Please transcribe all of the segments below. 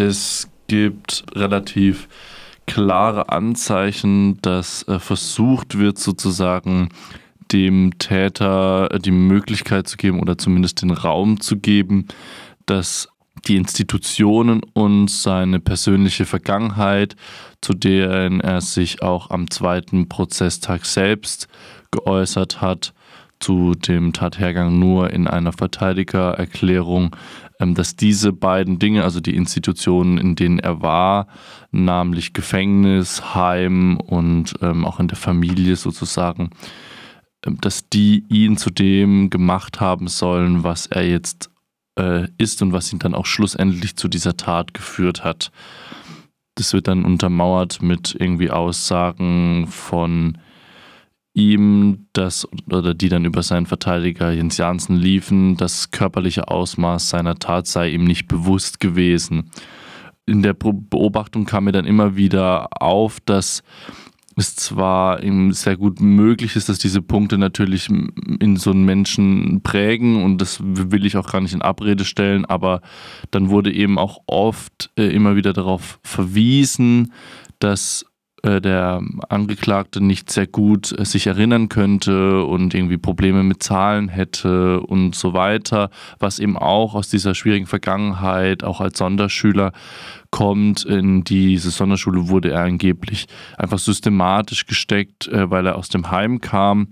Es gibt relativ klare Anzeichen, dass äh, versucht wird, sozusagen dem Täter die Möglichkeit zu geben oder zumindest den Raum zu geben, dass die Institutionen und seine persönliche Vergangenheit, zu deren er sich auch am zweiten Prozesstag selbst geäußert hat, zu dem Tathergang nur in einer Verteidigererklärung, dass diese beiden Dinge, also die Institutionen, in denen er war, namentlich Gefängnis, Heim und ähm, auch in der Familie sozusagen, ähm, dass die ihn zu dem gemacht haben sollen, was er jetzt äh, ist und was ihn dann auch schlussendlich zu dieser Tat geführt hat. Das wird dann untermauert mit irgendwie Aussagen von ihm, das oder die dann über seinen Verteidiger Jens Janssen liefen, das körperliche Ausmaß seiner Tat sei ihm nicht bewusst gewesen. In der Beobachtung kam mir dann immer wieder auf, dass es zwar sehr gut möglich ist, dass diese Punkte natürlich in so einen Menschen prägen und das will ich auch gar nicht in Abrede stellen, aber dann wurde eben auch oft äh, immer wieder darauf verwiesen, dass äh, der Angeklagte nicht sehr gut äh, sich erinnern könnte und irgendwie Probleme mit Zahlen hätte und so weiter, was eben auch aus dieser schwierigen Vergangenheit, auch als Sonderschüler kommt. In diese Sonderschule wurde er angeblich einfach systematisch gesteckt, äh, weil er aus dem Heim kam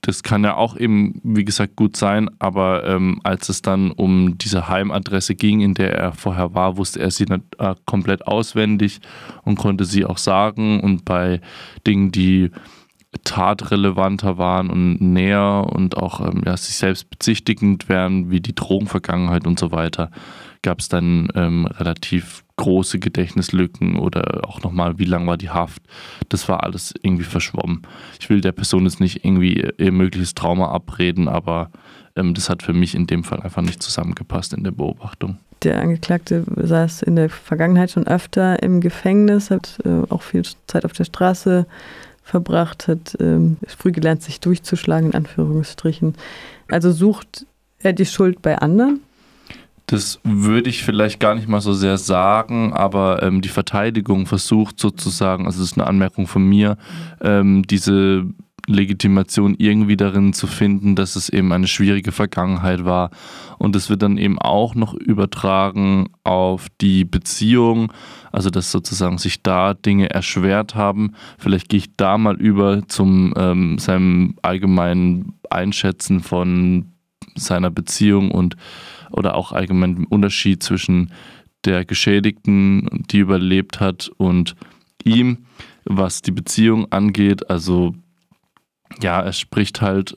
das kann ja auch eben, wie gesagt, gut sein, aber ähm, als es dann um diese Heimadresse ging, in der er vorher war, wusste er sie nicht, äh, komplett auswendig und konnte sie auch sagen. Und bei Dingen, die tatrelevanter waren und näher und auch ähm, ja, sich selbst bezichtigend wären, wie die Drogenvergangenheit und so weiter, gab es dann ähm, relativ große Gedächtnislücken oder auch nochmal, wie lang war die Haft. Das war alles irgendwie verschwommen. Ich will der Person jetzt nicht irgendwie ihr mögliches Trauma abreden, aber ähm, das hat für mich in dem Fall einfach nicht zusammengepasst in der Beobachtung. Der Angeklagte saß in der Vergangenheit schon öfter im Gefängnis, hat äh, auch viel Zeit auf der Straße verbracht, hat ähm, früh gelernt, sich durchzuschlagen, in Anführungsstrichen. Also sucht er die Schuld bei anderen? Das würde ich vielleicht gar nicht mal so sehr sagen, aber ähm, die Verteidigung versucht sozusagen, also das ist eine Anmerkung von mir, ähm, diese Legitimation irgendwie darin zu finden, dass es eben eine schwierige Vergangenheit war. Und es wird dann eben auch noch übertragen auf die Beziehung, also dass sozusagen sich da Dinge erschwert haben. Vielleicht gehe ich da mal über zum ähm, seinem allgemeinen Einschätzen von seiner Beziehung und oder auch allgemein den Unterschied zwischen der Geschädigten, die überlebt hat, und ihm, was die Beziehung angeht. Also ja, er spricht halt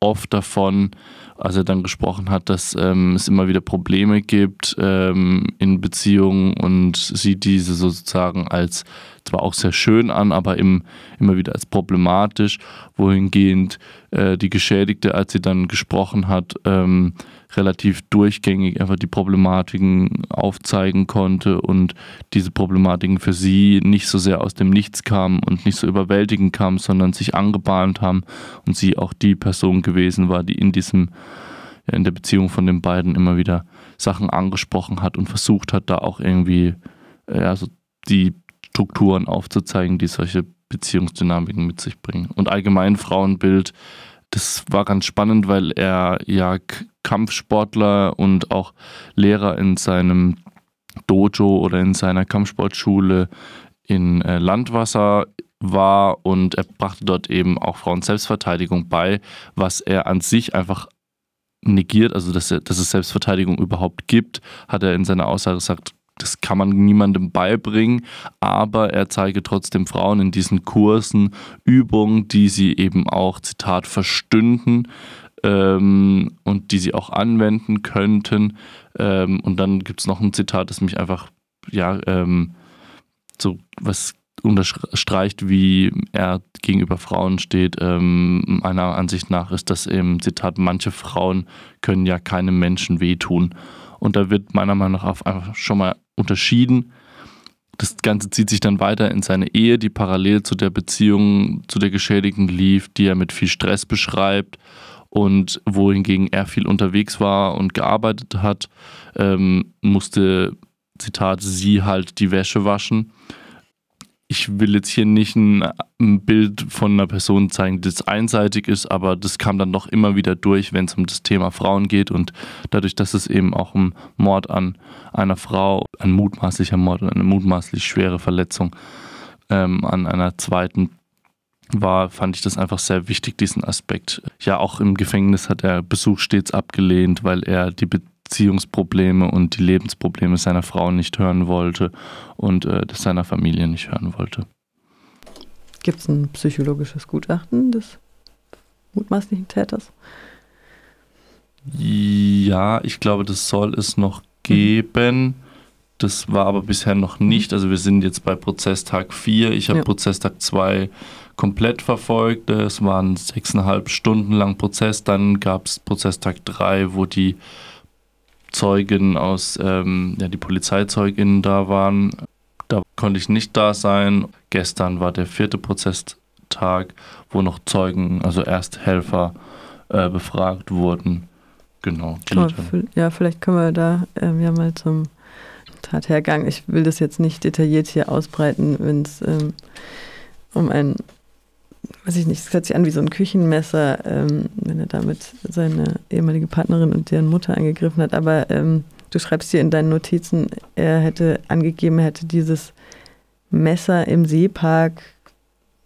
oft davon, als er dann gesprochen hat, dass ähm, es immer wieder Probleme gibt ähm, in Beziehungen und sieht diese sozusagen als zwar auch sehr schön an, aber im, immer wieder als problematisch, wohingehend äh, die Geschädigte, als sie dann gesprochen hat, ähm, relativ durchgängig einfach die Problematiken aufzeigen konnte und diese Problematiken für sie nicht so sehr aus dem Nichts kamen und nicht so überwältigend kamen, sondern sich angebahnt haben und sie auch die Person gewesen war, die in diesem in der Beziehung von den beiden immer wieder Sachen angesprochen hat und versucht hat, da auch irgendwie also die Strukturen aufzuzeigen, die solche Beziehungsdynamiken mit sich bringen. Und allgemein Frauenbild, das war ganz spannend, weil er ja Kampfsportler und auch Lehrer in seinem Dojo oder in seiner Kampfsportschule in äh, Landwasser war und er brachte dort eben auch Frauen Selbstverteidigung bei, was er an sich einfach negiert, also dass, er, dass es Selbstverteidigung überhaupt gibt, hat er in seiner Aussage gesagt, das kann man niemandem beibringen, aber er zeige trotzdem Frauen in diesen Kursen Übungen, die sie eben auch, Zitat, verstünden ähm, und die sie auch anwenden könnten. Ähm, und dann gibt es noch ein Zitat, das mich einfach, ja, ähm, so was unterstreicht, wie er gegenüber Frauen steht. Ähm, meiner Ansicht nach ist das eben Zitat, manche Frauen können ja keinem Menschen wehtun. Und da wird meiner Meinung nach einfach schon mal unterschieden. Das Ganze zieht sich dann weiter in seine Ehe, die parallel zu der Beziehung zu der Geschädigten lief, die er mit viel Stress beschreibt und wohingegen er viel unterwegs war und gearbeitet hat, ähm, musste Zitat, sie halt die Wäsche waschen. Ich will jetzt hier nicht ein, ein Bild von einer Person zeigen, das einseitig ist, aber das kam dann doch immer wieder durch, wenn es um das Thema Frauen geht und dadurch, dass es eben auch um Mord an einer Frau, ein mutmaßlicher Mord und eine mutmaßlich schwere Verletzung ähm, an einer zweiten war, fand ich das einfach sehr wichtig, diesen Aspekt. Ja, auch im Gefängnis hat er Besuch stets abgelehnt, weil er die Beziehungsprobleme und die Lebensprobleme seiner Frau nicht hören wollte und äh, das seiner Familie nicht hören wollte. Gibt es ein psychologisches Gutachten des mutmaßlichen Täters? Ja, ich glaube, das soll es noch geben. Das war aber bisher noch nicht. Also wir sind jetzt bei Prozesstag 4. Ich habe ja. Prozesstag 2 komplett verfolgt. Es waren sechseinhalb Stunden lang Prozess. Dann gab es Prozesstag 3, wo die Zeugen aus, ähm, ja, die Polizeizeuginnen da waren. Da konnte ich nicht da sein. Gestern war der vierte Prozesstag, wo noch Zeugen, also Ersthelfer, äh, befragt wurden. Genau. Ja, vielleicht können wir da ähm, ja mal zum Tathergang. Ich will das jetzt nicht detailliert hier ausbreiten, wenn es ähm, um ein weiß ich nicht, es hört sich an wie so ein Küchenmesser, ähm, wenn er damit seine ehemalige Partnerin und deren Mutter angegriffen hat. Aber ähm, du schreibst hier in deinen Notizen, er hätte angegeben, er hätte dieses Messer im Seepark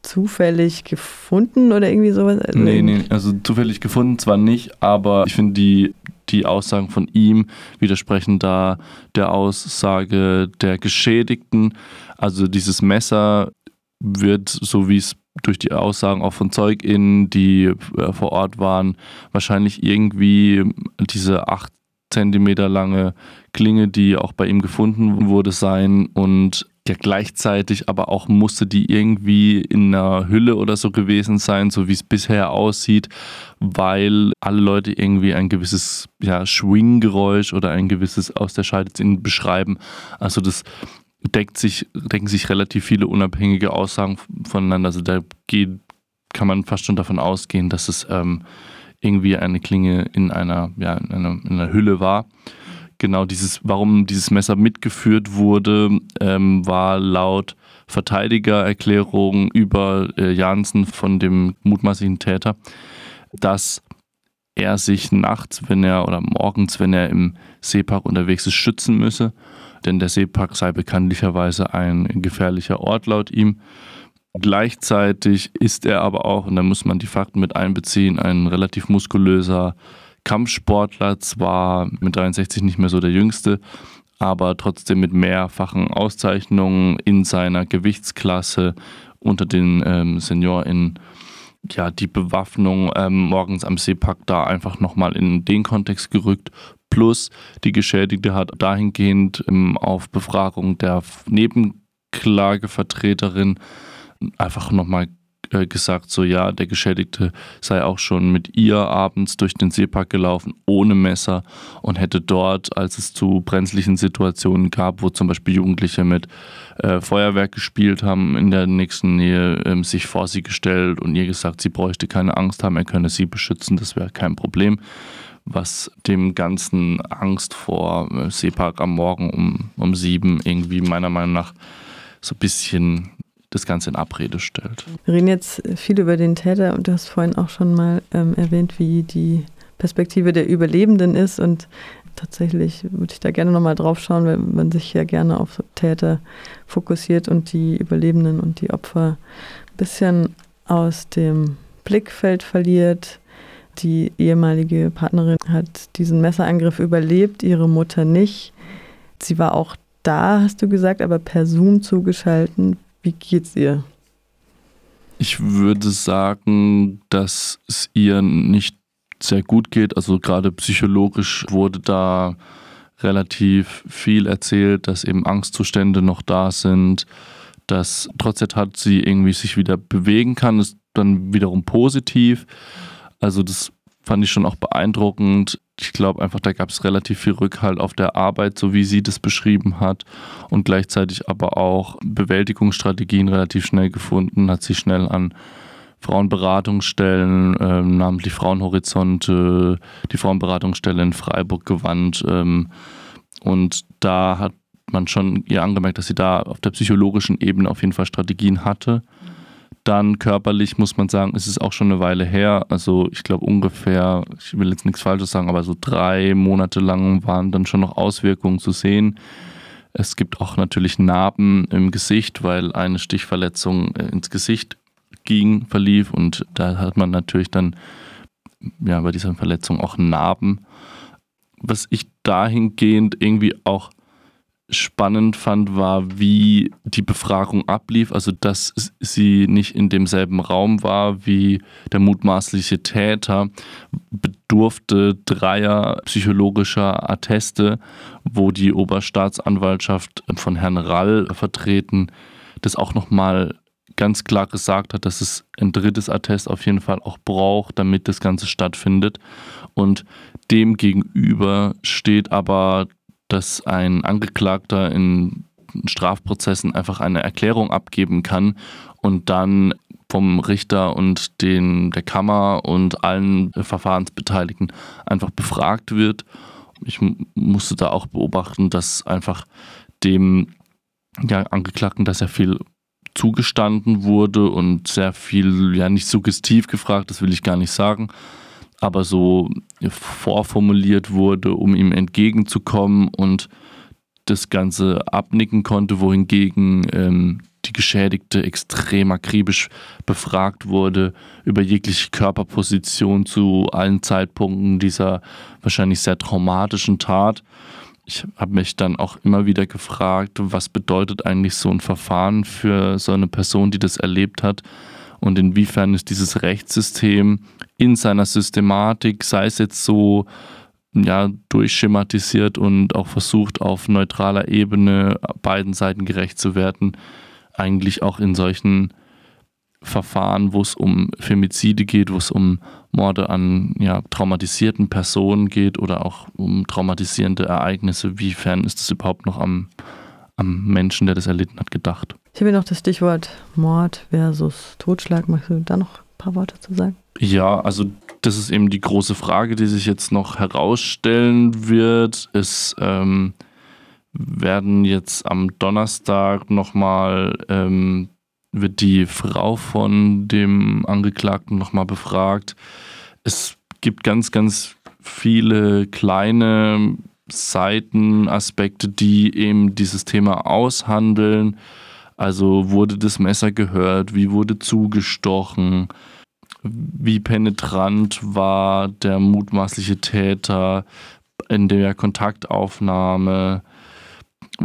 zufällig gefunden oder irgendwie sowas? Also nee, nee, also zufällig gefunden zwar nicht, aber ich finde die, die Aussagen von ihm widersprechen da der Aussage der Geschädigten. Also dieses Messer wird, so wie es durch die Aussagen auch von ZeugInnen, die äh, vor Ort waren, wahrscheinlich irgendwie diese acht Zentimeter lange Klinge, die auch bei ihm gefunden wurde, sein und ja gleichzeitig aber auch musste die irgendwie in einer Hülle oder so gewesen sein, so wie es bisher aussieht, weil alle Leute irgendwie ein gewisses ja, Schwinggeräusch oder ein gewisses aus der Scheide beschreiben. Also das deckt sich, decken sich relativ viele unabhängige Aussagen voneinander. Also da geht, kann man fast schon davon ausgehen, dass es ähm, irgendwie eine Klinge in einer, ja, in einer, in einer Hülle war. Genau dieses, warum dieses Messer mitgeführt wurde, ähm, war laut Verteidigererklärung über äh, Jansen von dem mutmaßlichen Täter, dass er sich nachts, wenn er oder morgens, wenn er im Seepark unterwegs ist, schützen müsse denn der Seepark sei bekanntlicherweise ein gefährlicher Ort laut ihm. Gleichzeitig ist er aber auch, und da muss man die Fakten mit einbeziehen, ein relativ muskulöser Kampfsportler, zwar mit 63 nicht mehr so der jüngste, aber trotzdem mit mehrfachen Auszeichnungen in seiner Gewichtsklasse unter den ähm, SeniorInnen ja, die Bewaffnung ähm, morgens am Seepark da einfach nochmal in den Kontext gerückt. Plus die Geschädigte hat dahingehend ähm, auf Befragung der Nebenklagevertreterin einfach nochmal äh, gesagt, so ja, der Geschädigte sei auch schon mit ihr abends durch den Seepark gelaufen, ohne Messer und hätte dort, als es zu brenzlichen Situationen gab, wo zum Beispiel Jugendliche mit äh, Feuerwerk gespielt haben, in der nächsten Nähe ähm, sich vor sie gestellt und ihr gesagt, sie bräuchte keine Angst haben, er könne sie beschützen, das wäre kein Problem was dem ganzen Angst vor äh, Seepark am Morgen um, um sieben irgendwie meiner Meinung nach so ein bisschen das Ganze in Abrede stellt. Wir reden jetzt viel über den Täter und du hast vorhin auch schon mal ähm, erwähnt, wie die Perspektive der Überlebenden ist und tatsächlich würde ich da gerne nochmal drauf schauen, weil man sich ja gerne auf Täter fokussiert und die Überlebenden und die Opfer ein bisschen aus dem Blickfeld verliert. Die ehemalige Partnerin hat diesen Messerangriff überlebt, ihre Mutter nicht. Sie war auch da, hast du gesagt, aber per Zoom zugeschaltet. Wie geht's ihr? Ich würde sagen, dass es ihr nicht sehr gut geht. Also gerade psychologisch wurde da relativ viel erzählt, dass eben Angstzustände noch da sind, dass trotz der Tat sie irgendwie sich wieder bewegen kann, ist dann wiederum positiv. Also das fand ich schon auch beeindruckend. Ich glaube einfach, da gab es relativ viel Rückhalt auf der Arbeit, so wie sie das beschrieben hat und gleichzeitig aber auch Bewältigungsstrategien relativ schnell gefunden, hat sich schnell an Frauenberatungsstellen, ähm, namentlich Frauenhorizonte, die Frauenberatungsstelle in Freiburg gewandt. Ähm, und da hat man schon ihr angemerkt, dass sie da auf der psychologischen Ebene auf jeden Fall Strategien hatte. Dann körperlich muss man sagen, ist es auch schon eine Weile her. Also ich glaube ungefähr, ich will jetzt nichts Falsches sagen, aber so drei Monate lang waren dann schon noch Auswirkungen zu sehen. Es gibt auch natürlich Narben im Gesicht, weil eine Stichverletzung äh, ins Gesicht ging, verlief und da hat man natürlich dann ja bei dieser Verletzung auch Narben. Was ich dahingehend irgendwie auch spannend fand, war, wie die Befragung ablief. Also, dass sie nicht in demselben Raum war wie der mutmaßliche Täter, bedurfte dreier psychologischer Atteste, wo die Oberstaatsanwaltschaft von Herrn Rall vertreten das auch nochmal ganz klar gesagt hat, dass es ein drittes Attest auf jeden Fall auch braucht, damit das Ganze stattfindet. Und dem gegenüber steht aber dass ein Angeklagter in Strafprozessen einfach eine Erklärung abgeben kann und dann vom Richter und den, der Kammer und allen Verfahrensbeteiligten einfach befragt wird. Ich musste da auch beobachten, dass einfach dem ja, Angeklagten da sehr viel zugestanden wurde und sehr viel, ja nicht suggestiv gefragt, das will ich gar nicht sagen, aber so vorformuliert wurde, um ihm entgegenzukommen und das Ganze abnicken konnte, wohingegen ähm, die Geschädigte extrem akribisch befragt wurde über jegliche Körperposition zu allen Zeitpunkten dieser wahrscheinlich sehr traumatischen Tat. Ich habe mich dann auch immer wieder gefragt, was bedeutet eigentlich so ein Verfahren für so eine Person, die das erlebt hat und inwiefern ist dieses Rechtssystem in seiner Systematik, sei es jetzt so ja, durchschematisiert und auch versucht, auf neutraler Ebene beiden Seiten gerecht zu werden, eigentlich auch in solchen Verfahren, wo es um Femizide geht, wo es um Morde an ja, traumatisierten Personen geht oder auch um traumatisierende Ereignisse, wiefern ist das überhaupt noch am, am Menschen, der das erlitten hat, gedacht? Ich habe hier noch das Stichwort Mord versus Totschlag. Magst du da noch ein paar Worte zu sagen? Ja, also das ist eben die große Frage, die sich jetzt noch herausstellen wird. Es ähm, werden jetzt am Donnerstag nochmal, ähm, wird die Frau von dem Angeklagten nochmal befragt. Es gibt ganz, ganz viele kleine Seitenaspekte, die eben dieses Thema aushandeln. Also wurde das Messer gehört, wie wurde zugestochen, wie penetrant war der mutmaßliche Täter in der Kontaktaufnahme.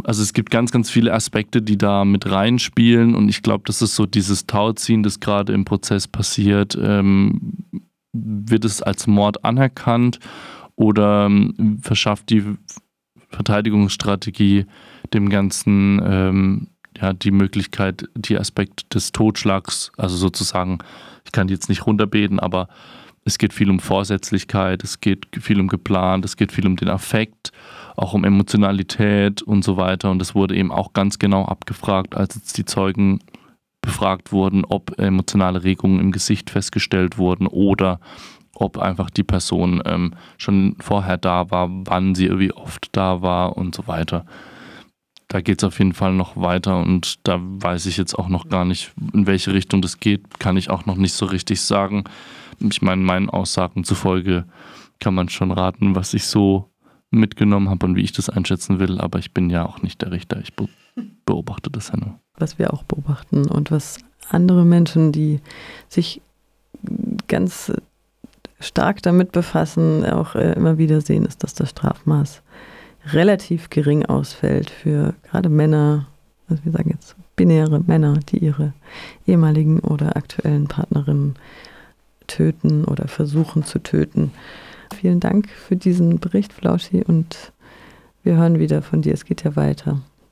Also es gibt ganz, ganz viele Aspekte, die da mit reinspielen und ich glaube, das ist so dieses Tauziehen, das gerade im Prozess passiert. Ähm, wird es als Mord anerkannt oder ähm, verschafft die Verteidigungsstrategie dem Ganzen ähm, ja, die Möglichkeit, die Aspekt des Totschlags, also sozusagen ich kann die jetzt nicht runterbeten, aber es geht viel um Vorsätzlichkeit, es geht viel um geplant, es geht viel um den Affekt, auch um Emotionalität und so weiter. Und es wurde eben auch ganz genau abgefragt, als jetzt die Zeugen befragt wurden, ob emotionale Regungen im Gesicht festgestellt wurden oder ob einfach die Person ähm, schon vorher da war, wann sie wie oft da war und so weiter da geht es auf jeden Fall noch weiter und da weiß ich jetzt auch noch gar nicht, in welche Richtung das geht, kann ich auch noch nicht so richtig sagen. Ich meine, meinen Aussagen zufolge kann man schon raten, was ich so mitgenommen habe und wie ich das einschätzen will, aber ich bin ja auch nicht der Richter, ich beobachte das ja nur. Was wir auch beobachten und was andere Menschen, die sich ganz stark damit befassen, auch äh, immer wieder sehen, ist, dass das Strafmaß relativ gering ausfällt für gerade Männer, also wir sagen jetzt binäre Männer, die ihre ehemaligen oder aktuellen Partnerinnen töten oder versuchen zu töten. Vielen Dank für diesen Bericht, Flauschi, und wir hören wieder von dir. Es geht ja weiter.